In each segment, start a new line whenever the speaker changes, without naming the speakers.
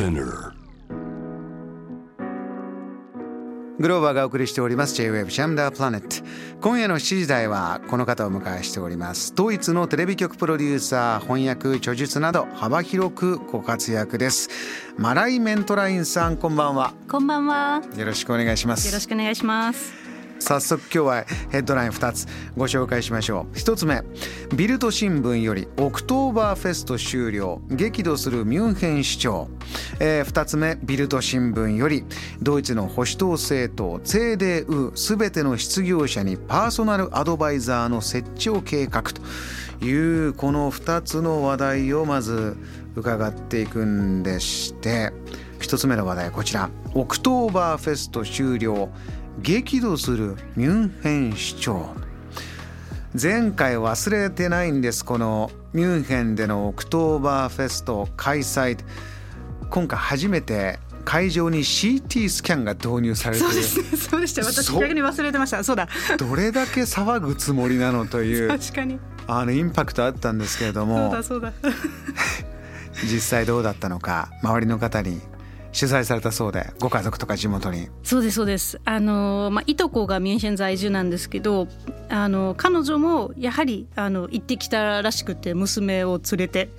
Spinner.
グローバーがお送りしております。J-Wave JAM THE PLANET 今夜の7時台はこの方をお迎えしております。ドイツのテレビ局プロデューサー翻訳著述など幅広くご活躍です。マライ・メントラインさんこんばんは。
こんばんは。
よろしくお願いしま
よろし
す
くお願いします。
早速今日はヘッドライン2つご紹介しましょう。1つ目ビルト新聞よりオクトーバーフェスト終了。激怒するミュンヘン市長、え2つ目ビルト新聞よりドイツの保守党政党 CDU すべての失業者にパーソナルアドバイザーの設置を計画と。いうこの2つの話題をまず伺っていくんでして。1つ目の話題こちら。オクトーバーフェスト終了。激怒するミュンヘン市長前回忘れてないんですこのミュンヘンでのオクトーバーフェスト開催今回初めて会場に CT スキャンが導入されて
そうですね。そうでした。私逆に忘れてました。そうだ。
どれだけ騒ぐつもりなのという
確かに。
あのインパクトあったんですけれど
そう
も
だそうだ。
実際どうだったのか周りの方に取材されたそうでご家族とか地元に
そうですそうです。あのまあいとこがミュンヘン在住なんですけど、あの彼女もやはりあの行ってきたらしくて娘を連れて。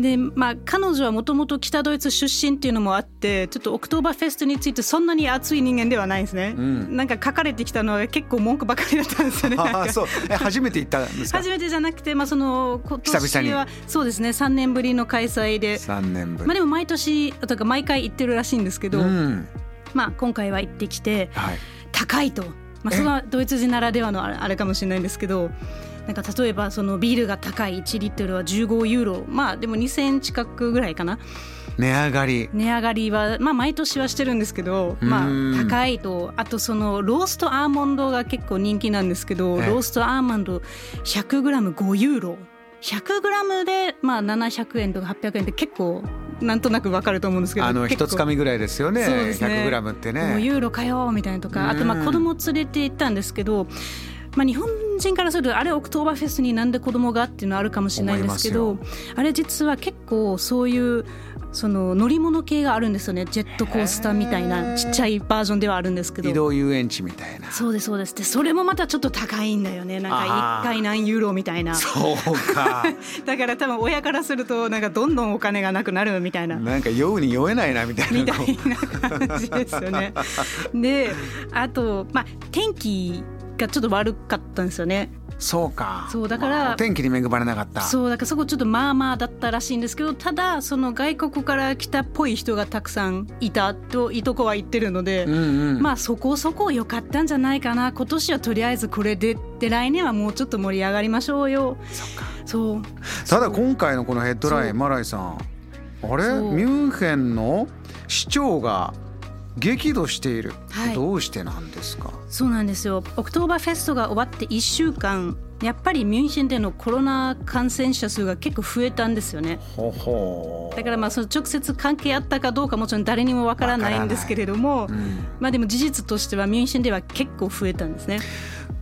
でまあ、彼女はもともと北ドイツ出身っていうのもあってちょっとオクトーバーフェストについてそんなに熱い人間ではないんですね、
ん。
なんか書かれてきたのは結構文句ばかりだったんですよね。
あ あそう。え初めて行ったんですか？
初めてじゃなくて、まあ、その今年はそうですね3年ぶりの開催で、
3年ぶり、
まあ、でも毎年とか毎回行ってるらしいんですけど、
うん。
まあ、今回は行ってきて
はい。
高いと、まあ、それはドイツ人ならではのあれかもしれないんですけどなんか例えばそのビールが高い1リットルは15ユーロ。まあでも2000円近くぐらいかな。
値上がり。
値上がりは、まあ、毎年はしてるんですけど、ま
うん。
あ、高いと。あとそのローストアーモンドが結構人気なんですけど、
ええ。
ローストアーモンド 100g5 ユーロ。100g で、まあ、700円とか800円って結構なんとなくわかると思うんですけど
あの一つかみぐらいですよね。
そうですね。
100g って
もう
ね
ユーロかよみたいなとかあとま
うん。
あ子供連れて行ったんですけど、まあ、日本人からするとあれオクトーバーフェスになんで子供がっていうのはあるかもしれないんですけ
れ
どあれ実は結構そういうその乗り物系があるんですよね。ジェットコースターみたいなちっちゃいバージョンではあるんですけど。
移動遊園地みたいな。
そうですそうです。でそれもまたちょっと高いんだよね。なんか1回何ユーロみたいな。
そうか。
だから多分親からするとなんかどんどんお金がなくなるみたいな。
なんか酔うに酔えないなみたいな。
みたいな感じですよね。であと、まあ、天気がちょっと悪かったんですよね。
そうか。
そうだから
まあお天気に恵まれなかった。
そうだからそこちょっとまあまあだったらしいんですけどただその外国から来たっぽい人がたくさんいたといとこは言ってるので、
うんうん。
まあそこそこ良かったんじゃないかな。今年はとりあえずこれでで来年はもうちょっと盛り上がりましょうよ。
そうか。
そう。
ただ今回のこのヘッドラインマライさんあれ？ミュンヘンの市長が激怒している、
はい。
どうしてなんですか？
そうなんですよ。オクトーバーフェストが終わって1週間やっぱりミュンヘンでのコロナ感染者数が結構増えたんですよね。
ほほ
だからまあその直接関係あったかどうかもちろん誰にもわからないんですけれども、
うん。
まあでも事実としてはミュンヘンでは結構増えたんですね。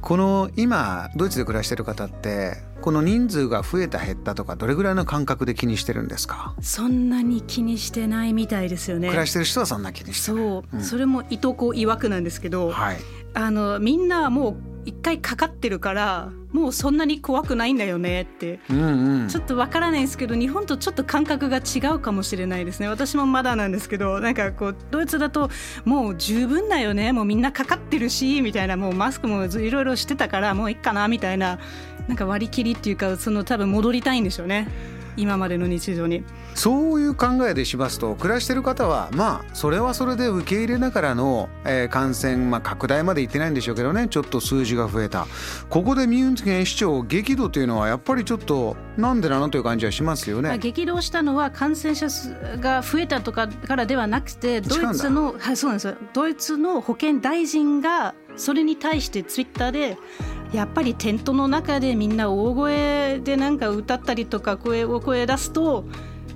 この今ドイツで暮らしてる方ってこの人数が増えた減ったとかどれぐらいの感覚で気にしてるんですか、
そんなに気にしてないみたいですよね。
暮らしてる人はそんな気にしてる
そう、
うん。
それもいとこ曰くなんですけど、
はい。
あのみんなはもう一回かかってるからもうそんなに怖くないんだよねって。
うんうん。
ちょっとわからないんですけど日本とちょっと感覚が違うかもしれないですね。私もまだなんですけどなんかこうドイツだともう十分だよね。もうみんなかかってるしみたいなもうマスクもいろいろしてたからもういいかなみたいななんか割り切りっていうかその多分戻りたいんでしょうね今までの日常に。
そういう考えでしますと暮らしてる方はまあそれはそれで受け入れながらの、えー感染、まあ、拡大までいってないんでしょうけどねちょっと数字が増えたここでミュンヘン市長激怒というのはやっぱりちょっとなんでなのという感じはしますよ
まあ
ね。
激動したのは感染者数が増えたとかからではなくてドイツのはいそうなんですよドイツの保健大臣がそれに対してツイッターでやっぱりテントの中でみんな大声でなんか歌ったりとか声を声出すと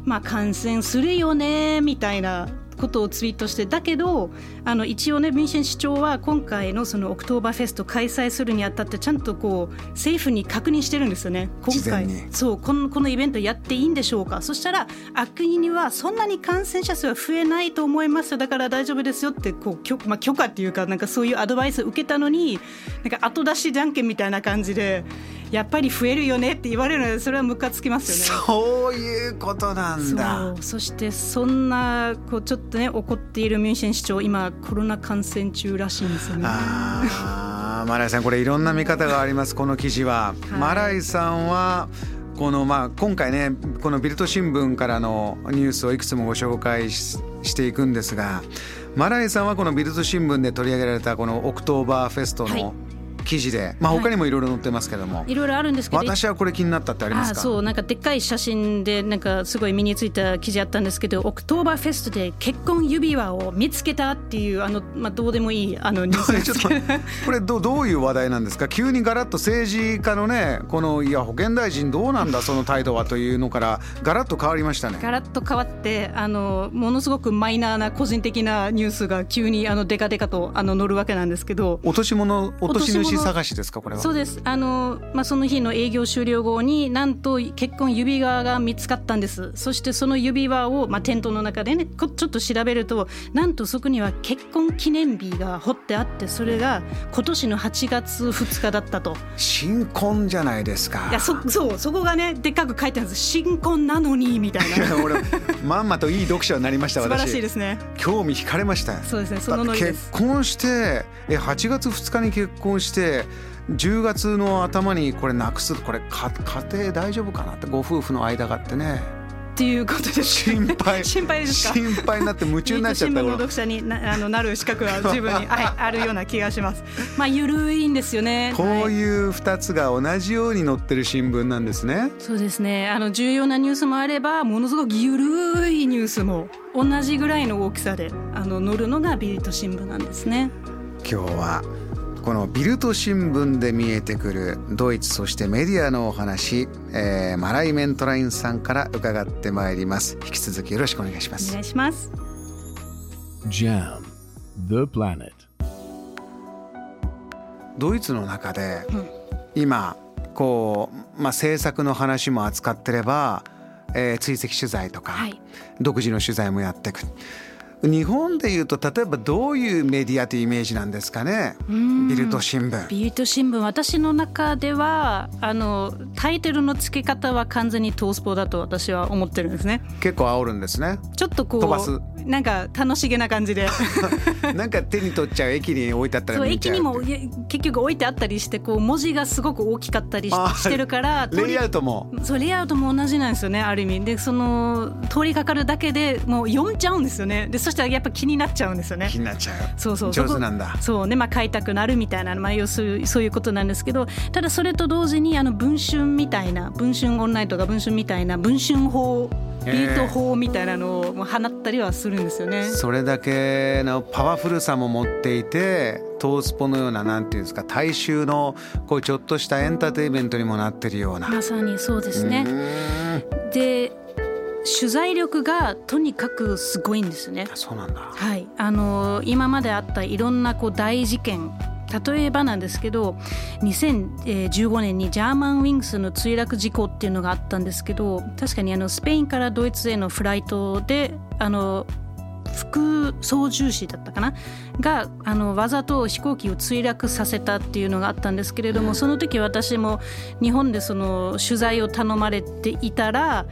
まあ感染するよねみたいなことをツイートしてだけどあの一応ねミュンヘン市長は今回のそのオクトーバーフェスト開催するにあたってちゃんとこう政府に確認してるんですよね。今回。そうこのこのイベントやっていいんでしょうか。そしたら悪意にはそんなに感染者数は増えないと思いますだから大丈夫ですよってこう許,、まあ、許可っていうかなんかそういうアドバイス受けたのになんか後出しじゃんけんみたいな感じでやっぱり増えるよねって言われるのでそれはムカつきますよ
ね。そういうことなんだ
そしてそんなこうちょっとね怒っているミュンシェン市長今コロナ感染中らしいんですよね。
あマライさんこれいろんな見方がありますこの記事は。はい、マライさんはこのまあ今回ねこのビルト新聞からのニュースをいくつもご紹介していくんですがマライさんはこのビルト新聞で取り上げられたこのオクトーバーフェストの、はい記事で、まあ他にもいろいろ載ってますけども、は
い、いろいろあるんですけど。
私はこれ気になったってありますか？
そうなんかでっかい写真でなんかすごい目についた記事あったんですけどオクトーバーフェストで結婚指輪を見つけたっていうあの、まあ、どうでもいいあの ニュースですけど。
これどどういう話題なんですか？急にガラッと政治家のねこのいや保健大臣どうなんだその態度はというのからガラッと変わりましたね。
ガラッと変わってあのものすごくマイナーな個人的なニュースが急にあのデカデカとあの載るわけなんですけど。
落とし物落とし主探しですかこれは？
そうです。あの、まあ、その日の営業終了後になんと結婚指輪が見つかったんです。そしてその指輪を、まあ、テントの中でねちょっと調べるとなんとそこには結婚記念日が彫ってあってそれが今年の8月2日だったと。
新婚じゃないですか。
いやそそうそこがねでっかく書いてあるんです。新婚なのにみたいな。
俺まんまといい読者になりました
素晴らしいですね。
興味惹かれました
そうですねそのノリ
結婚してえ8月2日に結婚して10月の頭にこれなくすこれ家庭大丈夫かなってご夫婦の間がってね。
っていうことです
心配。
心配ですか？
心配になって夢中になっちゃった新
聞の読者になあのなる資格は 十分に、はい、あるような気がします。まあゆるいんですよね。
こういう2つが同じように載ってる新聞なんですね。
そうですね。あの重要なニュースもあればものすごくゆるいニュースも同じぐらいの大きさであの載るのがビリット新聞なんですね。
今日はこのビルト新聞で見えてくるドイツそしてメディアのお話、えー、マライメントラインさんから伺ってまいります。引き続きよろしくお願いします。
お願いします。
JAM The Planet.
ドイツの中で、今こう、まあ、政策の話も扱ってれば、えー、追跡取材とか、はい、独自の取材もやっていく日本でいうと例えばどういうメディアというイメージなんですかね？ビルト新聞。
ビルト新聞私の中ではあのタイトルの付け方は完全にトースポだと私は思ってるんですね。
結構煽るんですね。
ちょっとこう飛ばすなんか楽しげな感じで。
なんか手に取っちゃう駅に置いてあったり
駅にも結局置いてあったりしてこう文字がすごく大きかったりしてるから
レイアウトも。
そうレイアウトも同じなんですよねある意味。でその通りかかるだけでもう読んじゃうんですよね。でそしたらやっぱ気になっちゃうんですよね。
気になっちゃう。
そうそう。
上手なんだ。
そうねまあ買いたくなるみたいな、まあ、要するそういうことなんですけどただそれと同時にあの文春みたいな文春オンラインとか文春みたいな文春法ビート法みたいなのを放ったりはするんですよね。
それだけのパワフルさも持っていてトースポのようななんていうんですか大衆のこうちょっとしたエンターテインメントにもなってるような。
まさにそうですね。で取材力がとにかくすごいんですね。
そうなんだ。
はい、あの今まであったいろんなこう大事件例えばなんですけど2015年にジャーマンウィングスの墜落事故っていうのがあったんですけど確かにあのスペインからドイツへのフライトであの副操縦士だったかな？があのわざと飛行機を墜落させたっていうのがあったんですけれどもその時私も日本でその取材を頼まれていたら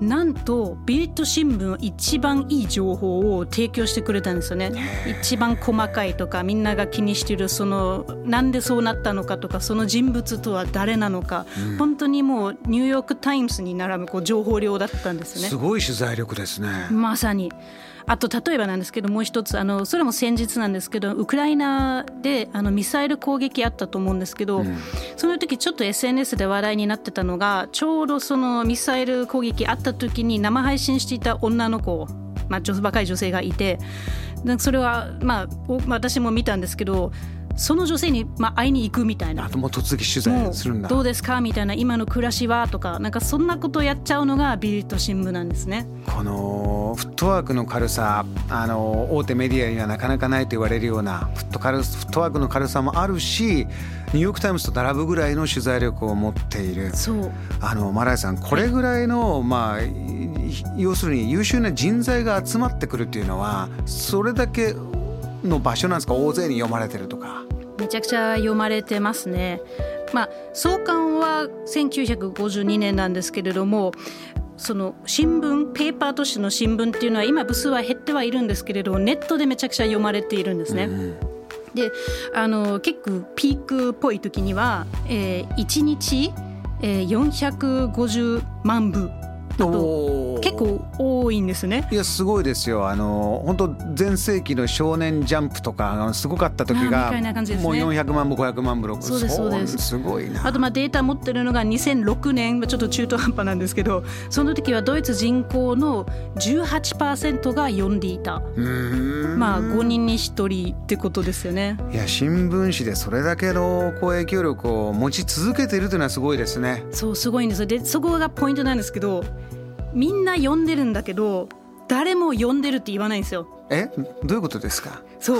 なんとビリット新聞一番いい情報を提供してくれたんですよね。一番細かいとかみんなが気にしているそのなんでそうなったのかとかその人物とは誰なのか、うん、本当にもうニューヨーク・タイムズに並ぶこう情報量だったんですね。
すごい取材力ですね。
まさにあと例えばなんですけどもう一つあのそれも先日なんですけどウクライナであのミサイル攻撃あったと思うんですけど、うん、その時ちょっと SNS で話題になってたのがちょうどそのミサイル攻撃あった時に生配信していた女の子、まあ、若い女性がいてそれはまあ私も見たんですけどその女性に、まあ、会いに行くみたいな。
あともう突撃取材するんだ。
どうですかみたいな今の暮らしはとかなんかそんなことやっちゃうのがビルト新聞なんですね。
このフットワークの軽さあの大手メディアにはなかなかないと言われるようなフット軽フットワークの軽さもあるしニューヨーク・タイムズと並ぶぐらいの取材力を持っている
そう。
あのマライさんこれぐらいの、まあ要するに優秀な人材が集まってくるっていうのはそれだけの場所なんですか？大勢に読まれてるとか。
めちゃくちゃ読まれてますね。まあ、創刊は1952年なんですけれどもその新聞ペーパーとしての新聞っていうのは今部数は減ってはいるんですけれどネットでめちゃくちゃ読まれているんですね。うんであの結構ピークっぽい時には、えー、1日、えー、450万部と結構多いんですね。
いやすごいですよ。あの本当全盛期の少年ジャンプとかすごかった時が、ね、もう400万部500万部6
そうですそうです。
すごいな。
あとまあデータ持ってるのが2006年ちょっと中途半端なんですけどその時はドイツ人口の18%が読んでいたまあ5人に1人ってことですよね。
いや新聞紙でそれだけの影響力を持ち続けているというのはすごいですね。
そうすごいんです。でそこがポイントなんですけどみんな読んでるんだけど誰も読んでるって言わないんですよ。
え？どういうことですか？
そう。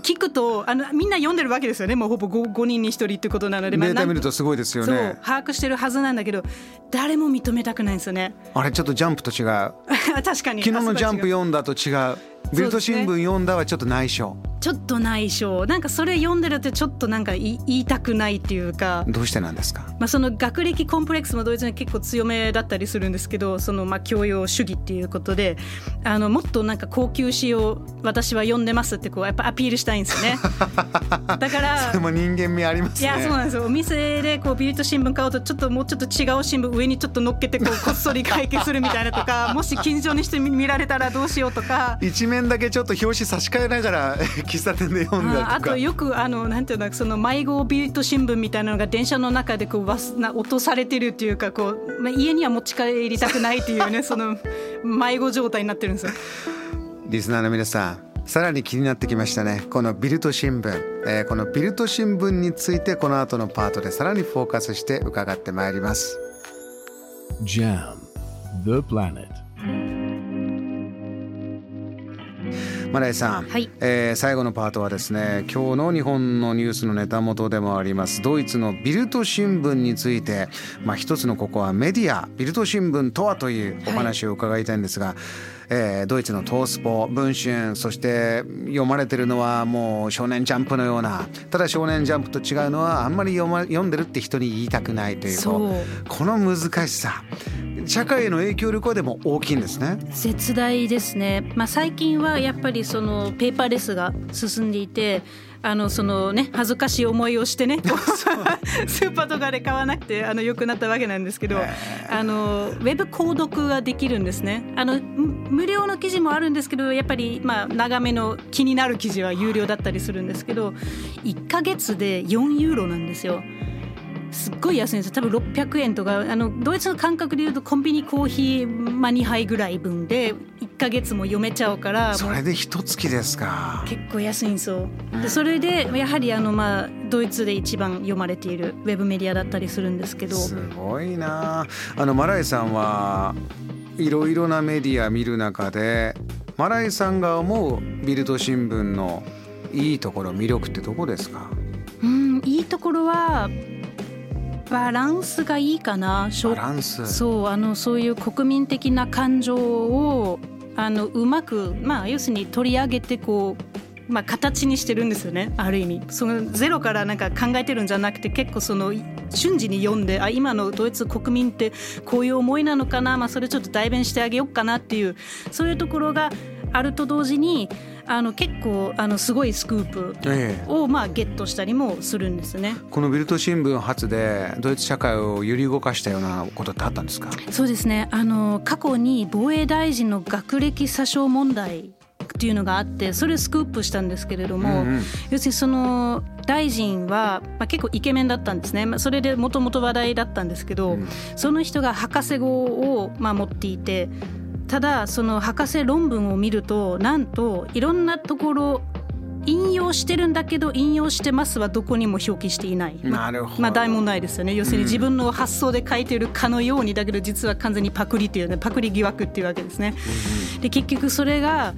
聞くとあのみんな読んでるわけですよね。もうほぼ 5, 5人に1人ってことなので。
データ見るとすごいですよね。
把握してるはずなんだけど誰も認めたくないんですよね。
あれちょっとジャンプと違う。
確かに。
昨日のジャンプ読んだと違うベルト新聞読んだはちょっと内緒、ね、
ちょっと内緒。なんかそれ読んでるってちょっとなんか言いたくないっていうか。
どうしてなんですか、
まあ、その学歴コンプレックスもドイツに結構強めだったりするんですけどそのまあ教養主義っていうことであのもっとなんか高級詩を私は読んでますってこうやっぱアピールしたいんですよね。だから
それも人間味あります、ね、
いやそうなんですよ。お店でこうビルト新聞買うとちょっともうちょっと違う新聞上にちょっと乗っけてこうこっそり会計するみたいなとかもし近所にして見られたらどうしようとか。
一面だけちょっと表紙差し替えながら 喫茶店で読んだとか。
あとよくあのなんていうのその迷子ビルト新聞みたいなのが電車の中でこうわすな落とされてるっていうかこう、まあ、家には持ち帰りたくないっていうね その迷子状態になってるんですよ。
リスナーの皆さんさらに気になってきましたね。このビルト新聞、えー、このビルト新聞についてこの後のパートでさらにフォーカスして伺ってまいります。
JAM The Planet
マライさん、はい、えー、最後のパートはですね今日の日本のニュースのネタ元でもあります。ドイツのビルト新聞について、まあ、一つのここはメディアビルト新聞とはというお話を伺いたいんですが、はいえー、ドイツのトースポ文春そして読まれてるのはもう「少年ジャンプ」のようなただ「少年ジャンプ」と違うのはあんまり読,、ま、読んでるって人に言いたくないという。この難しさ社会への影響力はでも大きいんですね。
絶大ですね、まあ、最近はやっぱりそのペーパーレスが進んでいてあのそのね恥ずかしい思いをしてね スーパーとかで買わなくてあの良くなったわけなんですけどあのウェブ購読ができるんですね。あの無料の記事もあるんですけどやっぱりまあ長めの気になる記事は有料だったりするんですけど1か月で4ユーロなんですよ。すっごい安いんですよ。多分600円とかあのドイツの感覚でいうとコンビニコーヒー、まあ、2杯ぐらい分で1か月も読めちゃうから
それで一月ですか。
結構安いんですよ。でそれでやはりあの、まあ、ドイツで一番読まれているウェブメディアだったりするんですけど。
すごいな。あのマライさんはいろいろなメディア見る中でマライさんが思うビルド新聞のいいところ魅力ってどこですか？
うんいいところはバランスがいいかな。
バランス。
そうあのそういう国民的な感情をあのうまく、まあ、要するに取り上げてこう、まあ、形にしてるんですよね。ある意味。そのゼロからなんか考えてるんじゃなくて結構その瞬時に読んであ今のドイツ国民ってこういう思いなのかな、まあ、それちょっと代弁してあげようかなっていうそういうところがあると同時にあの結構あのすごいスクープをまあゲットしたりもするんですね、
ええ、このビルト新聞発でドイツ社会を揺り動かしたようなことってあったんですか？
そうですね。あの過去に防衛大臣の学歴詐称問題っていうのがあってそれをスクープしたんですけれども、うんうん、要するにその大臣は、まあ、結構イケメンだったんですね、まあ、それでもともと話題だったんですけど、うん、その人が博士号を、まあ、持っていてただその博士論文を見るとなんといろんなところ引用してるんだけど引用してますはどこにも表記していない。
なるほど
まあ大問題ですよね。要するに自分の発想で書いてるかのようにだけど実は完全にパクリっていうねパクリ疑惑っていうわけですね。で結局それが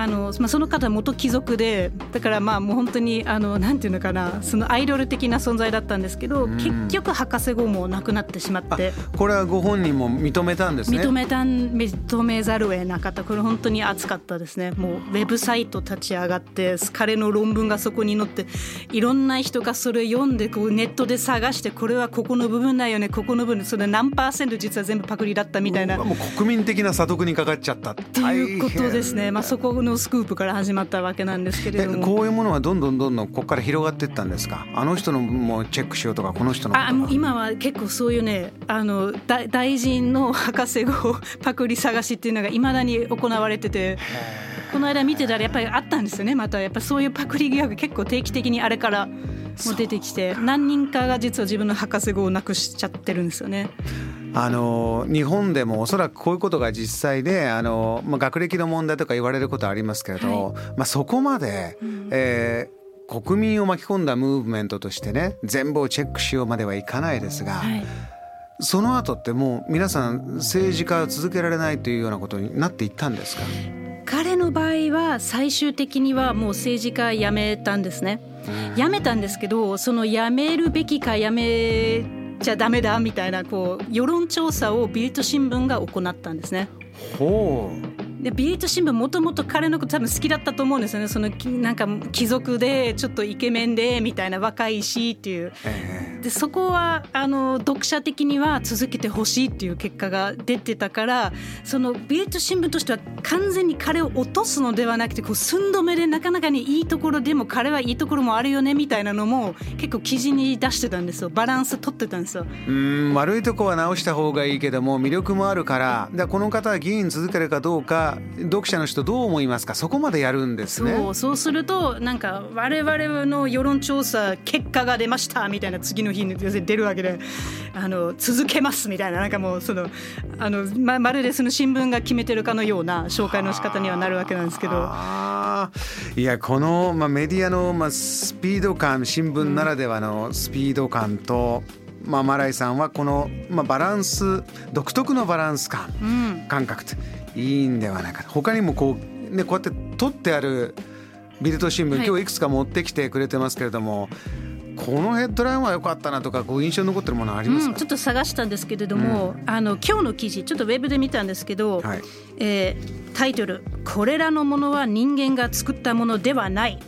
あのまあ、その方は元貴族でだからまあもう本当にあのなんていうのかなそのアイドル的な存在だったんですけど、結局博士号もなくなってしまって。
これはご本人も認めたんですね。
認めたん認めざるを得なかった。これ本当に熱かったですね。もうウェブサイト立ち上がって彼の論文がそこに載っていろんな人がそれ読んでこうネットで探してこれはここの部分だよねここの部分それ何パーセント実は全部パクリだったみたいな。
もう国民的な査読にかかっちゃった。っ
っていうことですね、まあ、そこのスクープから始まったわけなんですけれ
え
ども。
こういうものはどんどんどんどんここから広がっていったんですか？あの人のもチェックしようとかこの人の
あもう今は結構そういうねあの大大臣の博士号パクリ探しっていうのがいまだに行われててこの間見てたらやっぱりあったんですよねまたやっぱそういうパクリ疑惑結構定期的にあれからもう出てきて何人かが実は自分の博士号をなくしちゃってるんですよね。
あの日本でもおそらくこういうことが実際であの、まあ、学歴の問題とか言われることありますけれど、まあ、そこまで、えー国民を巻き込んだムーブメントとしてね全部をチェックしようまではいかないですが、
はい。
その後ってもう皆さん政治家を続けられないというようなことになっていったんですか？
彼の場合は最終的にはもう政治家辞めたんですね。辞めたんですけどその辞めるべきか辞めちゃダメだみたいなこう世論調査をビルト新聞が行ったんですね。
ほう。
でビリット新聞もともと彼のこと多分好きだったと思うんですよね。そのきなんか貴族でちょっとイケメンでみたいな若いしっていう。
え
でそこはあの読者的には続けてほしいっていう結果が出てたからそのビリット新聞としては完全に彼を落とすのではなくてこう寸止めでなかなかにいいところでも彼はいいところもあるよねみたいなのも結構記事に出してたんですよバランス取ってたんですよ。
ーうん悪いとこは直した方がいいけども魅力もあるからだこの方は議員続けるかどうか読者の人どう思いますか？そこまでやるんですね。
そうそうするとなんか我々の世論調査結果が出ましたみたいな次の日に要するに出るわけであの続けますみたいななんかもうそのあのままるでその新聞が決めてるかのような紹介の仕方にはなるわけなんですけど。
いやこの、まあ、メディアの、まあ、スピード感新聞ならではのスピード感と、まあ、マライさんはこの、まあ、バランス独特のバランス感、
うん。
感覚っていいんではないか他にもこう,、ね、こうやって取ってあるビルト新聞、
はい。
今日いくつか持ってきてくれてますけれどもこのヘッドラインは良かったなとかこう印象に残ってるものあります
うん、
か、
ちょっと探したんですけれども、あの今日の記事ちょっとウェブで見たんですけど、
はい。
えータイトル「これらのものは人間が作ったものではない」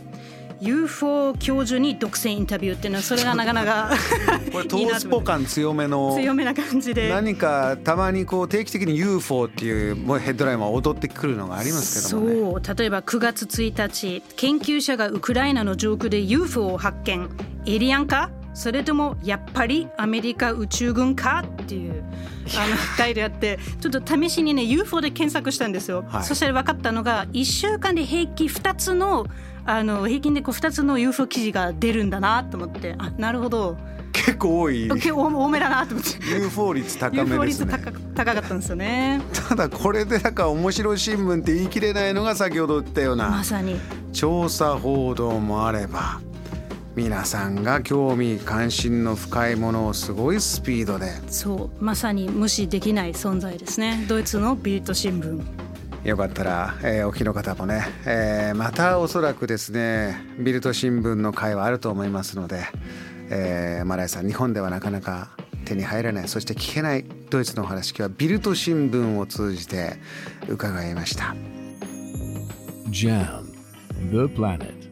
UFO 教授に独占インタビューっていうのはそれがなかなか
これトースポ感強めの
強めな感じで。
何かたまにこう定期的に UFO っていうもうヘッドラインは踊ってくるのがありますけどもね。
そう。例えば9月1日研究者がウクライナの上空で UFO を発見。エイリアンかそれともやっぱりアメリカ宇宙軍かっていうあのタイであってちょっと試しにね UFO で検索したんですよ、
はい。
そしたら分かったのが1週間で平均2つのあの平均でこう2つの UFO 記事が出るんだなと思って。あなるほど。
結構多い。
結構多めだなと思って。
UFO 率高
UFO
めですね
率高高かったんですよね。
ただこれでなんか面白い新聞って言い切れないのが先ほど言ったような
まさに。
調査報道もあれば皆さんが興味関心の深いものをすごいスピードで。
そうまさに無視できない存在ですね。ドイツのビルト新聞
よかったら、えーお聞きの方もね、えーまたおそらくですねビルト新聞の会はあると思いますので、えーマライさん日本ではなかなか手に入らないそして聞けないドイツのお話今日はビルト新聞を通じて伺いました。
Jam, the planet.